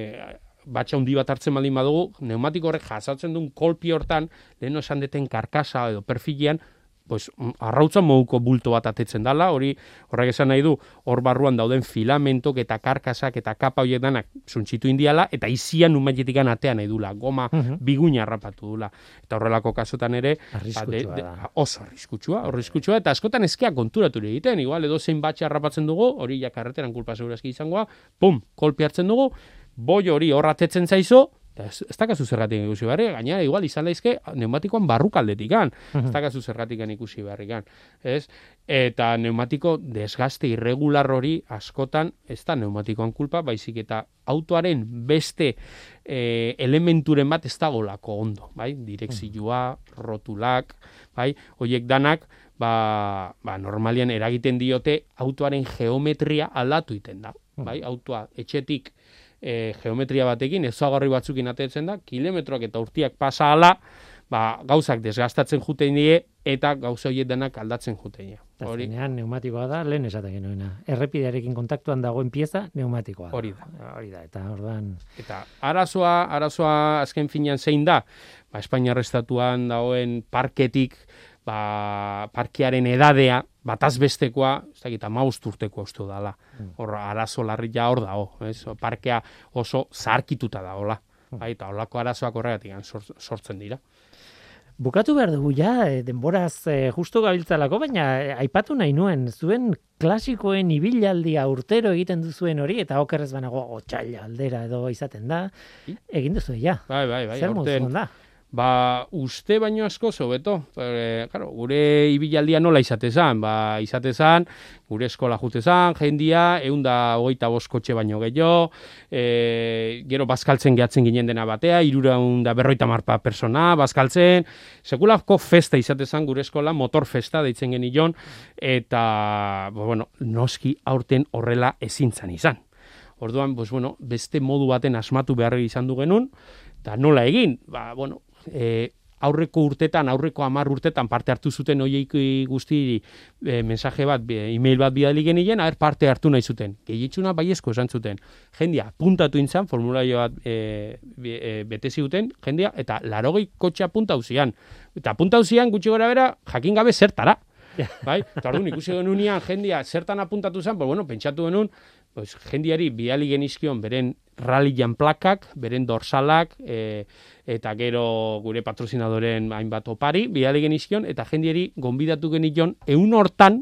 batxa hundi bat hartzen baldin badugu, neumatiko horrek jasatzen duen kolpi hortan, lehen esan deten karkasa edo perfilean, pues, mm, arrautza moduko bulto bat atetzen dala, hori horrek esan nahi du, hor barruan dauden filamentok eta karkasak eta kapa horiek danak suntxitu indiala, eta izian numaitetik atea nahi dula, goma Mhm. biguina harrapatu dula. Eta horrelako kasutan ere, ba, de- de- oso arriskutsua, arriskutsua, eta askotan eskeak konturatu ere egiten, igual edo zein batxe harrapatzen dugu, hori ja karreteran kulpa segurazki izangoa, pum, kolpi hartzen dugu, boi hori hor atetzen zaizo, ez, ez dakazu zergatik ikusi beharrik, gainera igual izan daizke neumatikoan barrukaldetik kan, ez dakazu zergatik ikusi beharrik ez? Eta neumatiko desgaste irregular hori askotan ez da neumatikoan kulpa, baizik eta autoaren beste e, elementuren bat ez dagolako ondo, bai? Direkzioa, rotulak, bai? Hoiek danak, ba, ba normalian eragiten diote autoaren geometria aldatu iten da, bai? Autoa etxetik e, geometria batekin, ezagarri batzukin atetzen da, kilometroak eta urtiak pasa ala, ba, gauzak desgastatzen juten die, eta gauza horiek denak aldatzen juten die. Hori, azkenean neumatikoa da, lehen esaten genuena. Errepidearekin kontaktuan dagoen pieza neumatikoa da. Hori da. Hori da, eta ordan Eta arazoa, arazoa azken finean zein da, ba, Espainiar estatuan dagoen parketik, ba, parkearen edadea, bataz bestekoa, ez dakit, amaust urteko uste dala. Hor, arazo larri ja hor dago, ez? Parkea oso zarkituta dagoela. Bai, eta holako arazoak horregatik sort- sortzen dira. Bukatu behar dugu ja, eh, denboraz eh, justu gabiltzalako, baina eh, aipatu nahi nuen, zuen klasikoen ibilaldia urtero egiten duzuen hori, eta okerrez banago otxaila aldera edo izaten da, egin duzu ja. Bai, bai, bai. Zer aurten- da? Ba, uste baino asko hobeto. E, claro, gure ibilaldia nola izate zan? Ba, izate zan, gure eskola jute zan, jendia, eunda hogeita boskotxe baino gehiago, e, gero bazkaltzen gehatzen ginen dena batea, iruraun da berroita marpa persona, bazkaltzen, sekulako festa izate zan gure eskola, motor festa deitzen genion, eta, ba, bueno, noski aurten horrela ezintzan izan. Orduan, pues, bueno, beste modu baten asmatu behar izan du genuen, eta nola egin? Ba, bueno, e, aurreko urtetan, aurreko hamar urtetan parte hartu zuten hoiek guzti e, mensaje bat, email bat bidali genien, haber parte hartu nahi zuten. Gehietxuna baiezko esan zuten. Jendia, puntatu intzan, formulario bat e, e, bete ziguten, jendia, eta larogei kotxe punta zian. Eta punta zian, gutxi gora bera, jakin gabe zertara. (laughs) bai? Eta orduan ikusi genunean jendia zertan apuntatu zen, pues bueno, pentsatu genuen, pues jendiari bidali genizkion beren rallyan plakak, beren dorsalak, e, eta gero gure patrozinadoren hainbat opari, bidali genizkion, eta jendiari gonbidatu genion eun hortan,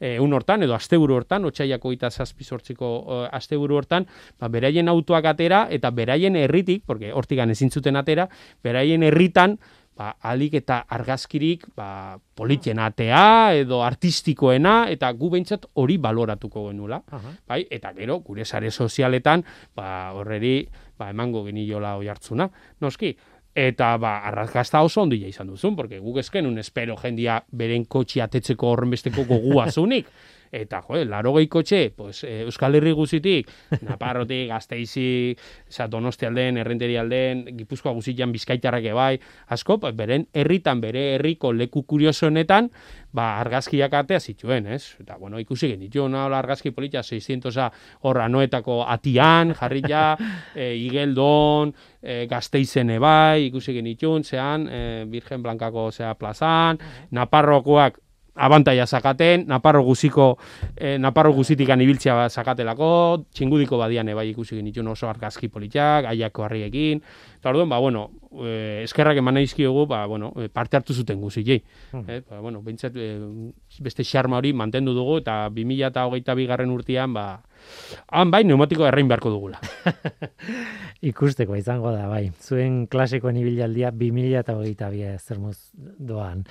e, eun hortan, edo asteburu hortan, otxaiako eta zazpi sortziko uh, asteburu hortan, ba, beraien autoak atera, eta beraien herritik, porque hortigan ezin zuten atera, beraien herritan, ba, alik eta argazkirik ba, politien atea edo artistikoena eta gu behintzat hori baloratuko genula. Aha. Bai? Eta gero, gure sare sozialetan, ba, horreri ba, emango geniola oi hartzuna. Noski, eta ba, arrakasta oso ondila izan duzun, porque guk ezkenun espero jendia beren kotxi atetzeko horrenbesteko gogua zunik. (laughs) Eta, jo, laro kotxe, pues, eh, Euskal Herri guzitik, (laughs) Naparrotik, Gasteizi, oza, Donosti alden, Errenteri alden, Gipuzkoa guzitan bizkaitarrak bai, asko, pues, beren herritan, bere herriko leku kurioso honetan, ba, argazkiak atea zituen, ez? Eta, bueno, ikusi genituen, nola argazki polita, 600 horra noetako atian, jarri ja, (laughs) e, Igeldon, e, Gasteizen bai, ikusi genituen, zean, e, Virgen Blankako zea plazan, Naparrokoak abantaia zakaten, Naparro guziko, eh, Naparro guzitikan ibiltzea ba zakatelako, txingudiko badian bai ikusi genituen oso argazki politak, aiako harriekin, eta orduan, ba, bueno, eh, eskerrak eman naizkiogu, ba, bueno, eh, parte hartu zuten guzitei. Eh, ba, bueno, behintzat, eh, beste xarma hori mantendu dugu, eta 2008 bigarren urtean, ba, han bai, neumatiko errein beharko dugula. (laughs) Ikusteko izango da, bai. Zuen klasikoen ibilaldia 2022 zer moz doan.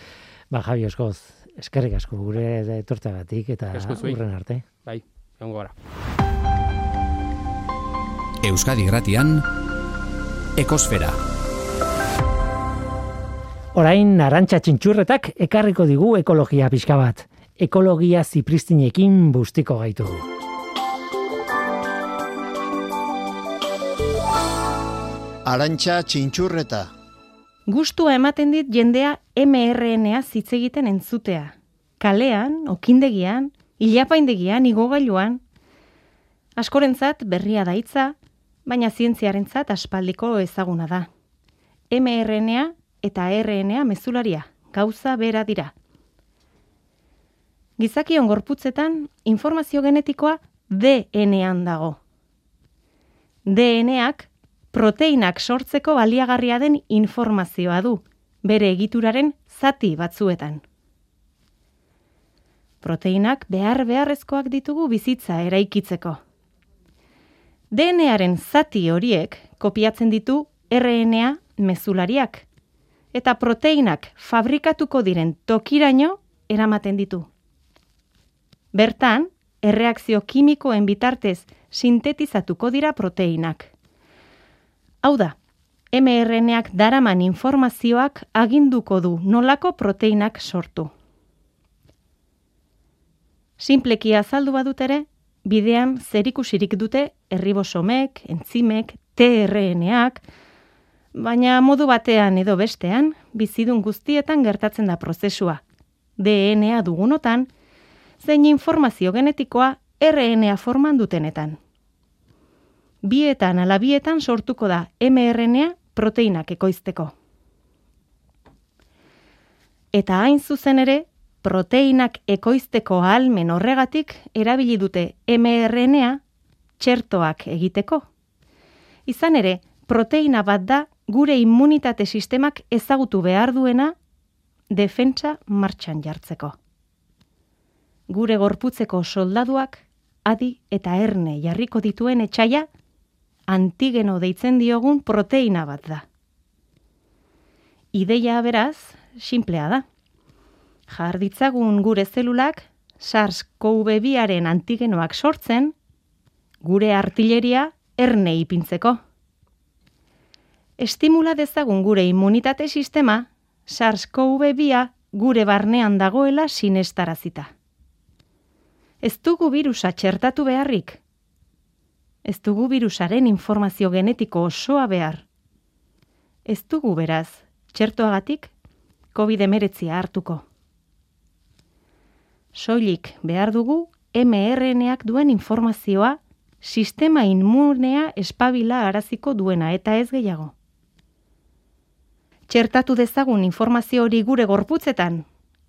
Ba, Javi Oskoz, eskerrik asko gure etortagatik eta urren arte. Bai, egongo gara. Euskadi Gratian, Ekosfera. Orain arantxa txintxurretak ekarriko digu ekologia pixka bat. Ekologia zipristinekin bustiko gaitu. Arantxa txintxurreta. Gustua ematen dit jendea mRNA hitz egiten entzutea. Kalean, okindegian, ilapaindegian, igogailuan. Askorentzat berria da hitza, baina zientziarentzat aspaldiko ezaguna da. mRNA eta RNA mezularia, gauza bera dira. Gizakion gorputzetan informazio genetikoa DNA-an dago. DNA-ak proteinak sortzeko baliagarria den informazioa du, bere egituraren zati batzuetan. Proteinak behar beharrezkoak ditugu bizitza eraikitzeko. DNAren zati horiek kopiatzen ditu RNA mezulariak, eta proteinak fabrikatuko diren tokiraino eramaten ditu. Bertan, erreakzio kimikoen bitartez sintetizatuko dira proteinak. Hau da, mRNAak daraman informazioak aginduko du nolako proteinak sortu. Simpleki azaldu badut ere, bidean zerikusirik dute erribosomek, entzimek, tRNAak, baina modu batean edo bestean, bizidun guztietan gertatzen da prozesua. DNA dugunotan, zein informazio genetikoa RNA forman dutenetan. Bietan ala bietan sortuko da mRNA proteinak ekoizteko. Eta hain zuzen ere, proteinak ekoizteko ahalmen horregatik erabili dute mRNA txertoak egiteko. Izan ere, proteina bat da gure immunitate sistemak ezagutu behar duena defentsa martxan jartzeko. Gure gorputzeko soldaduak adi eta erne jarriko dituen etxaia antigeno deitzen diogun proteina bat da. Ideia beraz, simplea da. Jar ditzagun gure zelulak SARS-CoV-2aren antigenoak sortzen, gure artilleria erne ipintzeko. Estimula dezagun gure immunitate sistema SARS-CoV-2 gure barnean dagoela sinestarazita. Ez dugu virusa txertatu beharrik, ez dugu virusaren informazio genetiko osoa behar. Ez dugu beraz, txertoagatik, COVID-19 hartuko. Soilik behar dugu mRNAak duen informazioa sistema inmunea espabila araziko duena eta ez gehiago. Txertatu dezagun informazio hori gure gorputzetan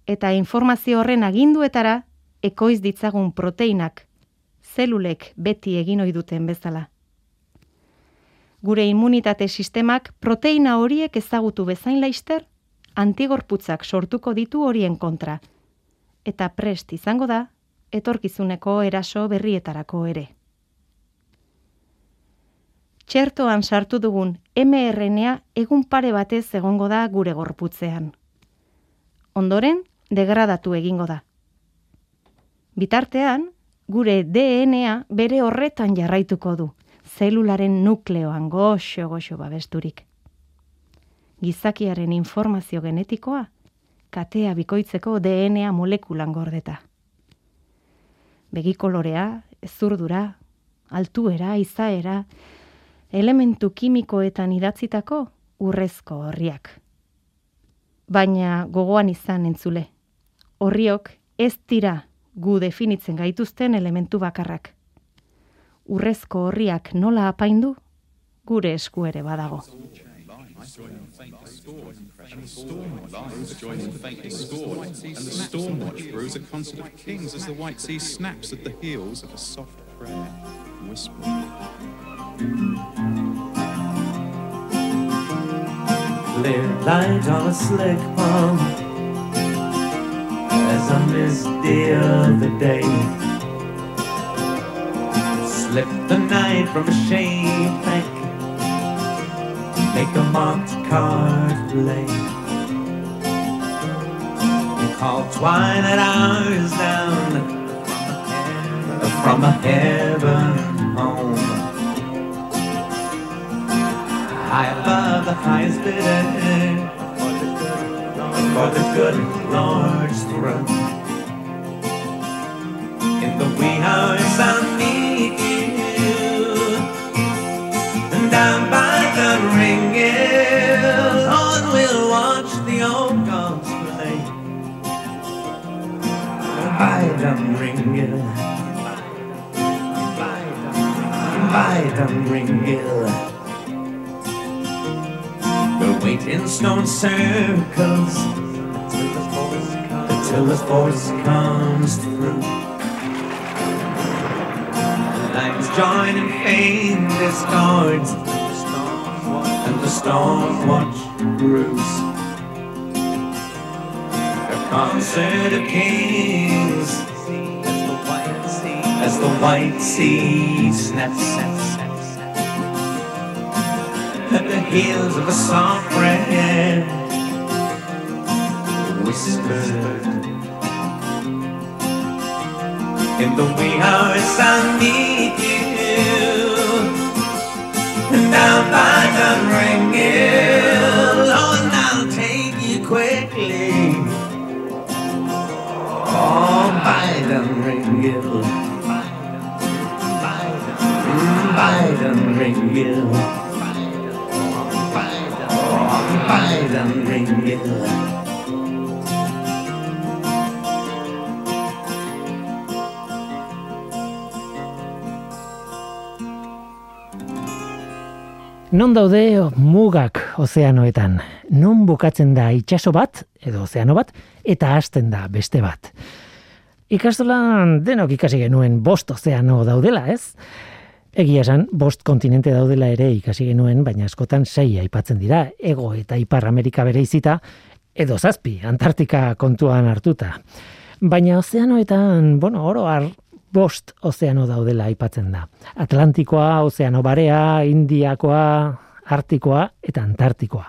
eta informazio horren aginduetara ekoiz ditzagun proteinak zelulek beti egin ohi duten bezala. Gure immunitate sistemak proteina horiek ezagutu bezain laister, antigorputzak sortuko ditu horien kontra, eta prest izango da, etorkizuneko eraso berrietarako ere. Txertoan sartu dugun mRNA egun pare batez egongo da gure gorputzean. Ondoren, degradatu egingo da. Bitartean, gure DNA bere horretan jarraituko du, zelularen nukleoan goxo goxo babesturik. Gizakiaren informazio genetikoa, katea bikoitzeko DNA molekulan gordeta. Begikolorea, ezurdura, altuera, izaera, elementu kimikoetan idatzitako urrezko horriak. Baina gogoan izan entzule, horriok ez dira gu definitzen gaituzten elementu bakarrak. Urrezko horriak nola apaindu, gure esku ere badago. The light on a slick pond as I missed the other day. Slip the knife from a shade plank, make a marked card play. You call twilight hours down from a heaven home. High above the highest bidder for the good Lord's throne. In the wee hours I'll meet you, and down by the ringing, on we'll watch the old gods play. By the ringing, by the ringing. We'll wait in stone circles till the force comes through. Lines join in faint discords, and the storm watch brews. A concert of kings as the white sea snaps at the heels of a soft breath whispered in the wee hours I meet you. Down by the ring oh and I'll take you quickly. Oh by the ring by the ring by the Non daude mugak ozeanoetan? Non bukatzen da itsaso bat, edo ozeano bat, eta hasten da beste bat? Ikastolan denok ikasi genuen bost ozeano daudela, ez? Egia esan, bost kontinente daudela ere ikasi genuen, baina askotan sei aipatzen dira, ego eta ipar Amerika bere izita, edo zazpi, Antartika kontuan hartuta. Baina ozeanoetan, bueno, oro har, bost ozeano daudela aipatzen da. Atlantikoa, ozeano barea, Indiakoa, Artikoa eta Antartikoa.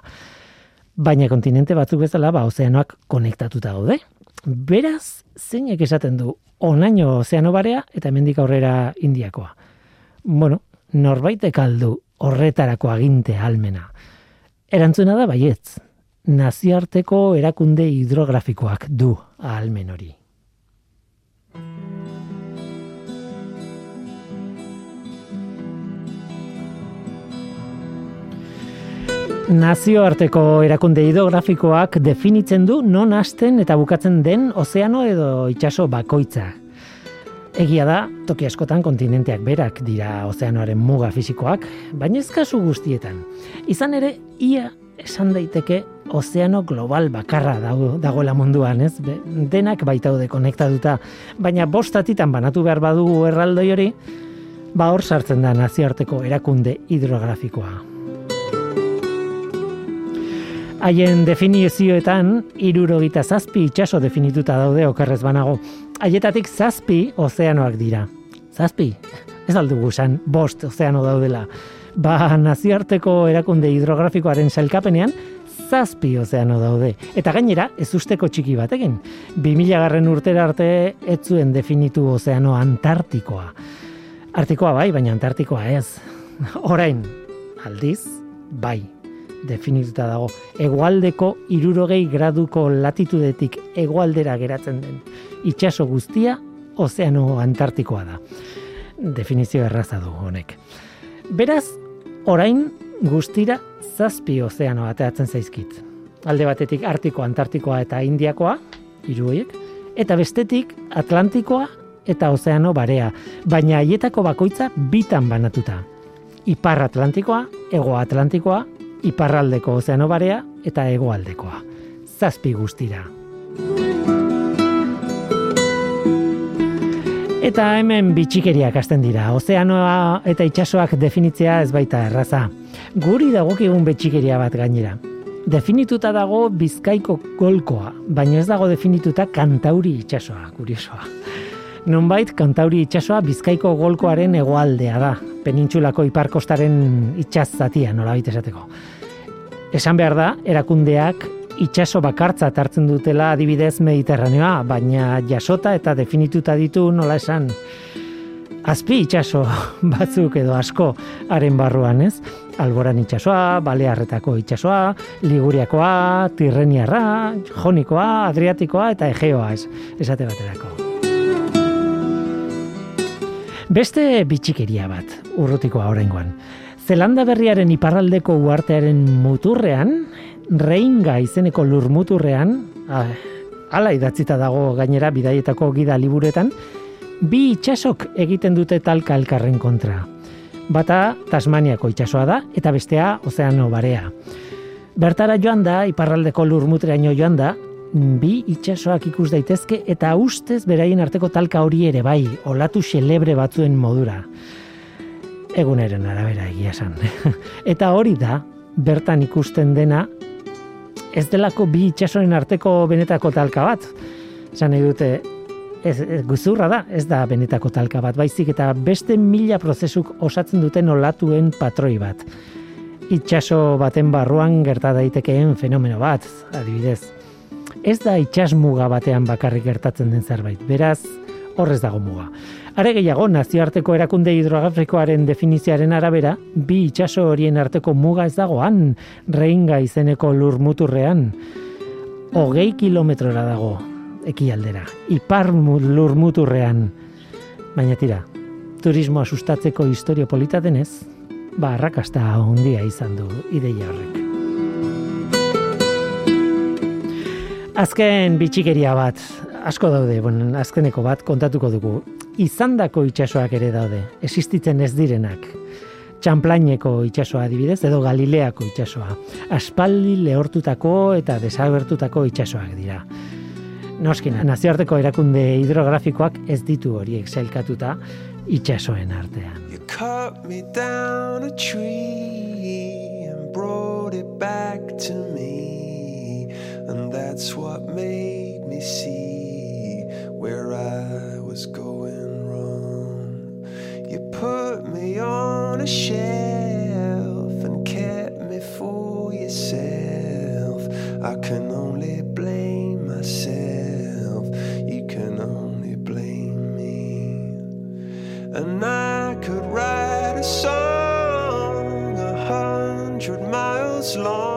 Baina kontinente batzuk bezala, ba, ozeanoak konektatuta daude. Beraz, zeinek esaten du, onaino ozeano barea eta hemendik aurrera Indiakoa. Bueno, norbaitek aldu horretarako aginte almena. Erantzuna da baietz. Nazioarteko erakunde hidrografikoak du ahalmen hori. Nazioarteko erakunde hidrografikoak definitzen du non hasten eta bukatzen den ozeano edo itsaso bakoitza. Egia da, toki askotan kontinenteak berak dira ozeanoaren muga fisikoak, baina ez kasu guztietan. Izan ere, ia esan daiteke ozeano global bakarra dago, dagoela munduan, ez? Be, denak baitaude konektatuta, baina bostatitan banatu behar badugu erraldoi hori, ba hor sartzen da nazioarteko erakunde hidrografikoa. Haien definizioetan, irurogita zazpi itxaso definituta daude okerrez banago. Haietatik zazpi ozeanoak dira. Zazpi, ez aldugu esan, bost ozeano daudela. Ba, nazioarteko erakunde hidrografikoaren sailkapenean, zazpi ozeano daude. Eta gainera, ez usteko txiki batekin. 2000 garren urtera arte ez zuen definitu ozeano antartikoa. Artikoa bai, baina antartikoa ez. Orain, aldiz, bai definituta dago. Egoaldeko irurogei graduko latitudetik egoaldera geratzen den itxaso guztia ozeano antartikoa da. Definizio erraza du honek. Beraz, orain guztira zazpi ozeano ateatzen zaizkit. Alde batetik Artiko, Antartikoa eta Indiakoa, hiru horiek, eta bestetik Atlantikoa eta Ozeano Barea, baina haietako bakoitza bitan banatuta. Ipar Atlantikoa, Ego Atlantikoa iparraldeko ozeano barea eta hegoaldekoa. Zazpi guztira. Eta hemen bitxikeriak hasten dira. Ozeanoa eta itsasoak definitzea ez baita erraza. Guri dagokigun bitxikeria bat gainera. Definituta dago Bizkaiko golkoa, baina ez dago definituta Kantauri itsasoa, kuriosoa. Nonbait Kantauri itsasoa Bizkaiko golkoaren hegoaldea da, penintsulako iparkostaren itsaz zatia, nolabait esateko. Esan behar da, erakundeak itsaso bakartza hartzen dutela adibidez Mediterraneoa, baina jasota eta definituta ditu nola esan azpi itsaso (laughs) batzuk edo asko haren barruan, ez? Alboran itsasoa, Balearretako itsasoa, Liguriakoa, Tirreniarra, Jonikoa, Adriatikoa eta Egeoa, ez? Esate baterako. Beste bitxikeria bat, urrutikoa oraingoan. Zelanda berriaren iparraldeko uartearen muturrean, Reinga izeneko lurmuturrean, ah, hala idatzita dago gainera bidaietako gida liburetan, bi itxasok egiten dute talka elkarren kontra. Bata Tasmaniako itsasoa da eta bestea Ozeano Barea. Bertara joan da, iparraldeko lurmutreaino joan da, bi itsasoak ikus daitezke eta ustez beraien arteko talka hori ere bai, olatu xelebre batzuen modura. Eguneren arabera egia esan. (laughs) eta hori da, bertan ikusten dena, ez delako bi itsasoen arteko benetako talka bat. Esan nahi dute, ez, ez, guzurra da, ez da benetako talka bat, baizik eta beste mila prozesuk osatzen duten olatuen patroi bat. Itxaso baten barruan gerta daitekeen fenomeno bat, adibidez. Ez da itxas muga batean bakarrik gertatzen den zerbait, beraz, horrez dago muga. Are gehiago, nazioarteko erakunde hidrografikoaren definizioaren arabera, bi itxaso horien arteko muga ez dagoan, reinga izeneko lur muturrean. Hogei kilometrora dago, ekialdera, ipar lur muturrean. Baina tira, turismoa sustatzeko historio polita denez, ba, arrakasta handia izan du ideia horrek. Azken bitxikeria bat, asko daude, bueno, azkeneko bat kontatuko dugu. Izandako itsasoak ere daude, existitzen ez direnak. Txanplaineko itsasoa adibidez edo Galileako itsasoa. Aspaldi lehortutako eta desagertutako itsasoak dira. Noski, nazioarteko erakunde hidrografikoak ez ditu horiek sailkatuta itsasoen artean. You cut me down a tree and brought it back to me. And that's what made me see where I was going wrong. You put me on a shelf and kept me for yourself. I can only blame myself. You can only blame me. And I could write a song a hundred miles long.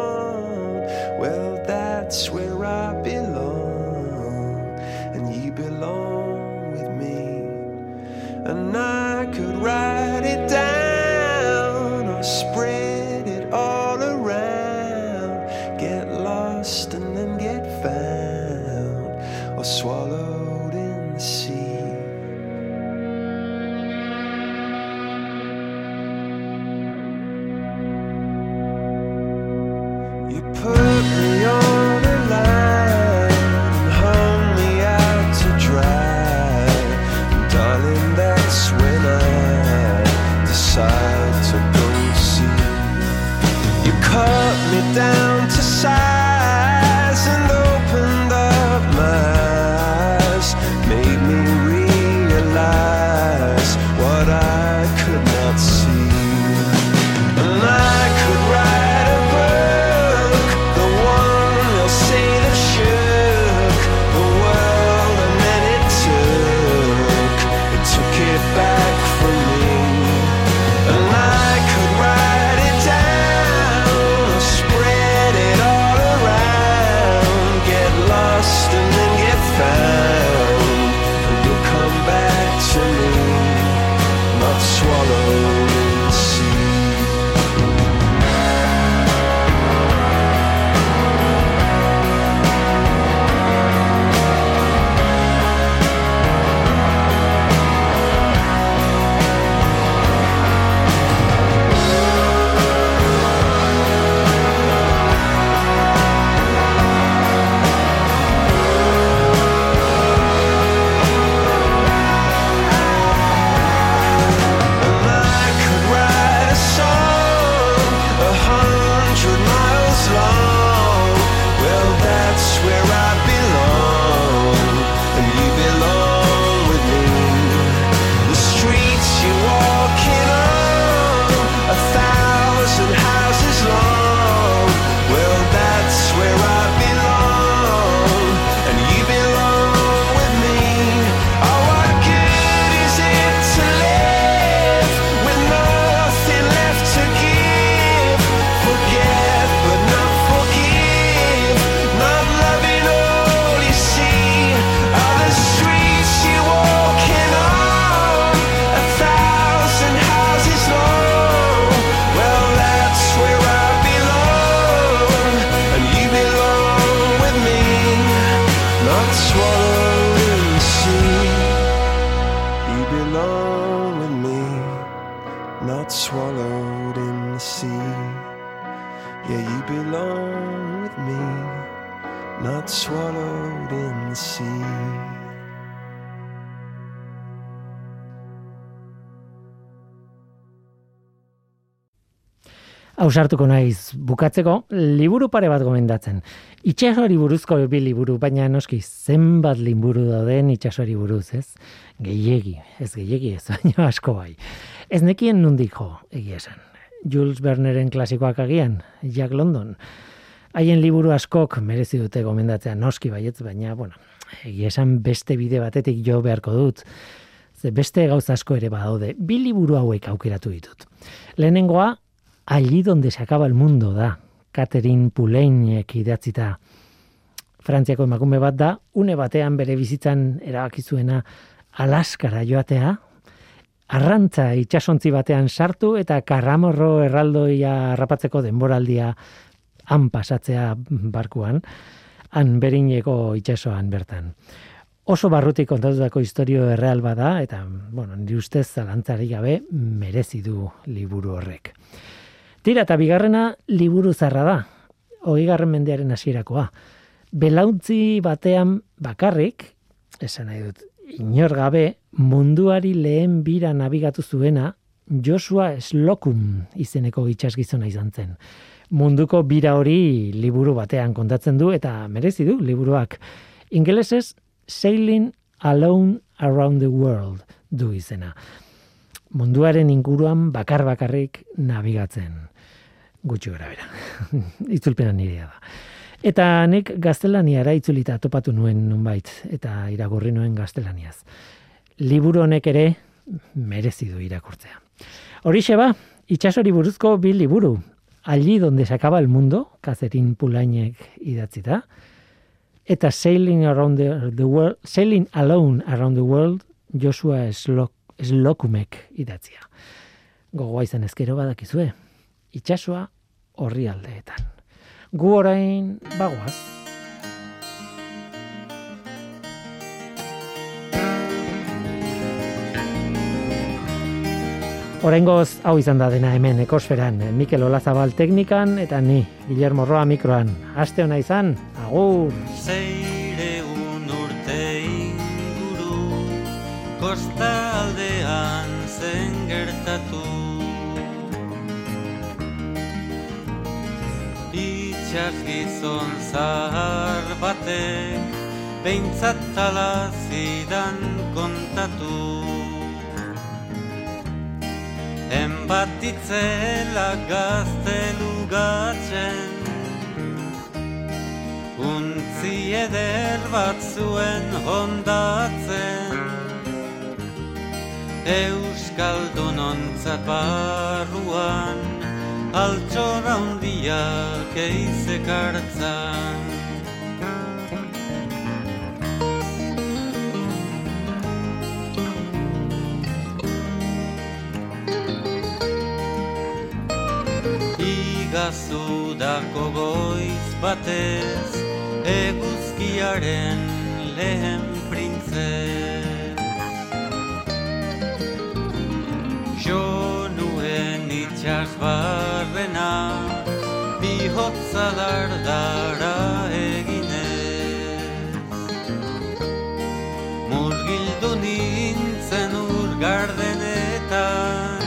Ausartuko naiz bukatzeko liburu pare bat gomendatzen. Itxasoari buruzko bi liburu, baina noski zenbat liburu dauden itxasoari buruz, ez? Gehiegi, ez gehiegi ez, (laughs) baina asko bai. Ez nekien nundik jo, egia esan. Jules Verneren klasikoak agian, Jack London. Haien liburu askok merezi dute gomendatzea noski baietz, baina, bueno, egia esan beste bide batetik jo beharko dut. Ze beste gauza asko ere badaude, bi liburu hauek aukeratu ditut. Lehenengoa, Allí donde se acaba el mundo da, Catherine Pulainek idatzita. Frantziako emakume bat da, une batean bere bizitzan erabaki zuena Alaskara joatea, arrantza itsasontzi batean sartu eta karramorro erraldoia harrapatzeko denboraldia han pasatzea barkuan, han berineko itsasoan bertan. Oso barrutik kontatutako historio erreal bada eta, bueno, nire ustez zalantzari gabe merezi du liburu horrek. Tira, eta bigarrena liburu zarra da, hogeigarren mendearen hasierakoa. Belauntzi batean bakarrik, esan nahi dut, inor gabe, munduari lehen bira nabigatu zuena, Joshua Slocum izeneko itxasgizona izan zen. Munduko bira hori liburu batean kontatzen du, eta merezi du liburuak. Ingelesez, Sailing Alone Around the World du izena. Munduaren inguruan bakar bakarrik nabigatzen gutxi gara bera. (laughs) Itzulpena nirea da. Eta nik gaztelaniara itzulita topatu nuen nunbait, eta iragurri nuen gaztelaniaz. Liburu honek ere merezi du irakurtzea. Horixe ba, itxasori buruzko bi liburu. Allí donde se acaba el mundo, Kazerin Pulainek idatzita, eta Sailing Around the, the World, Sailing Alone Around the World, Joshua Slok, Slokumek idatzia. Gogoa izan ezkero badakizue, itxasua horri aldeetan. Gu orain bagoaz. Oraingoz hau izan da dena hemen ekosferan, Mikel Olazabal teknikan eta ni, Guillermo Roa mikroan. Aste hona izan, agur! Zeire un urte inguru, kostaldean zen gertatu. Itxas gizon zahar batek, behintzat talazidan kontatu. Enbatitzela gaztelugatzen Untzi eder bat zuen hondatzen Euskaldun ontzat barruan Altxora hundiak eizekartzan Igazudako goiz batez Eguzkiaren lehen printzez itxas barrena Bihotza dardara eginez Murgildu nintzen ur gardenetan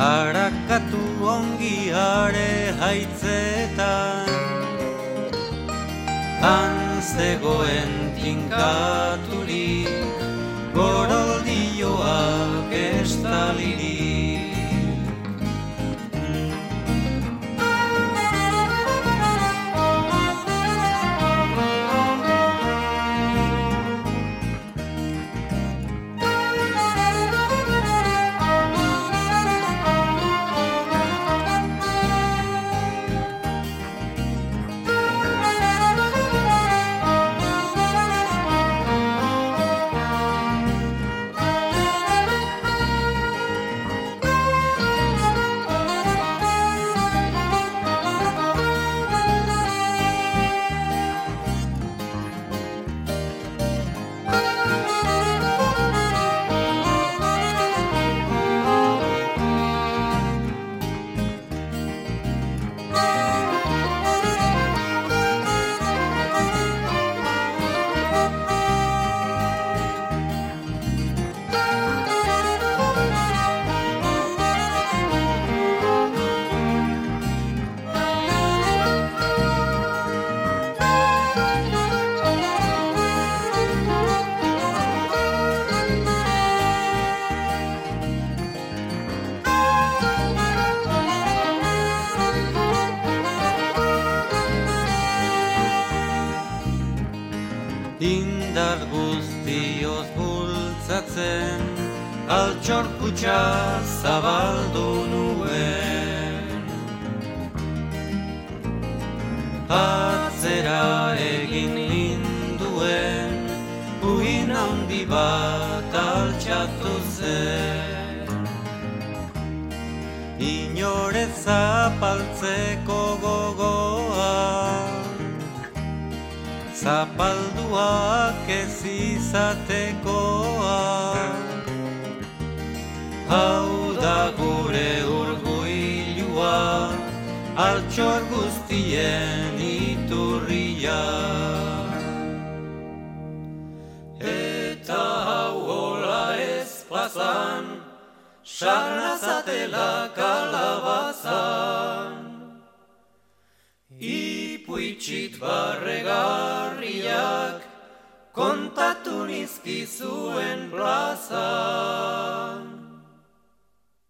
Harakatu ongi are haitzetan Han zegoen tinkaturik Goroldioak estalirik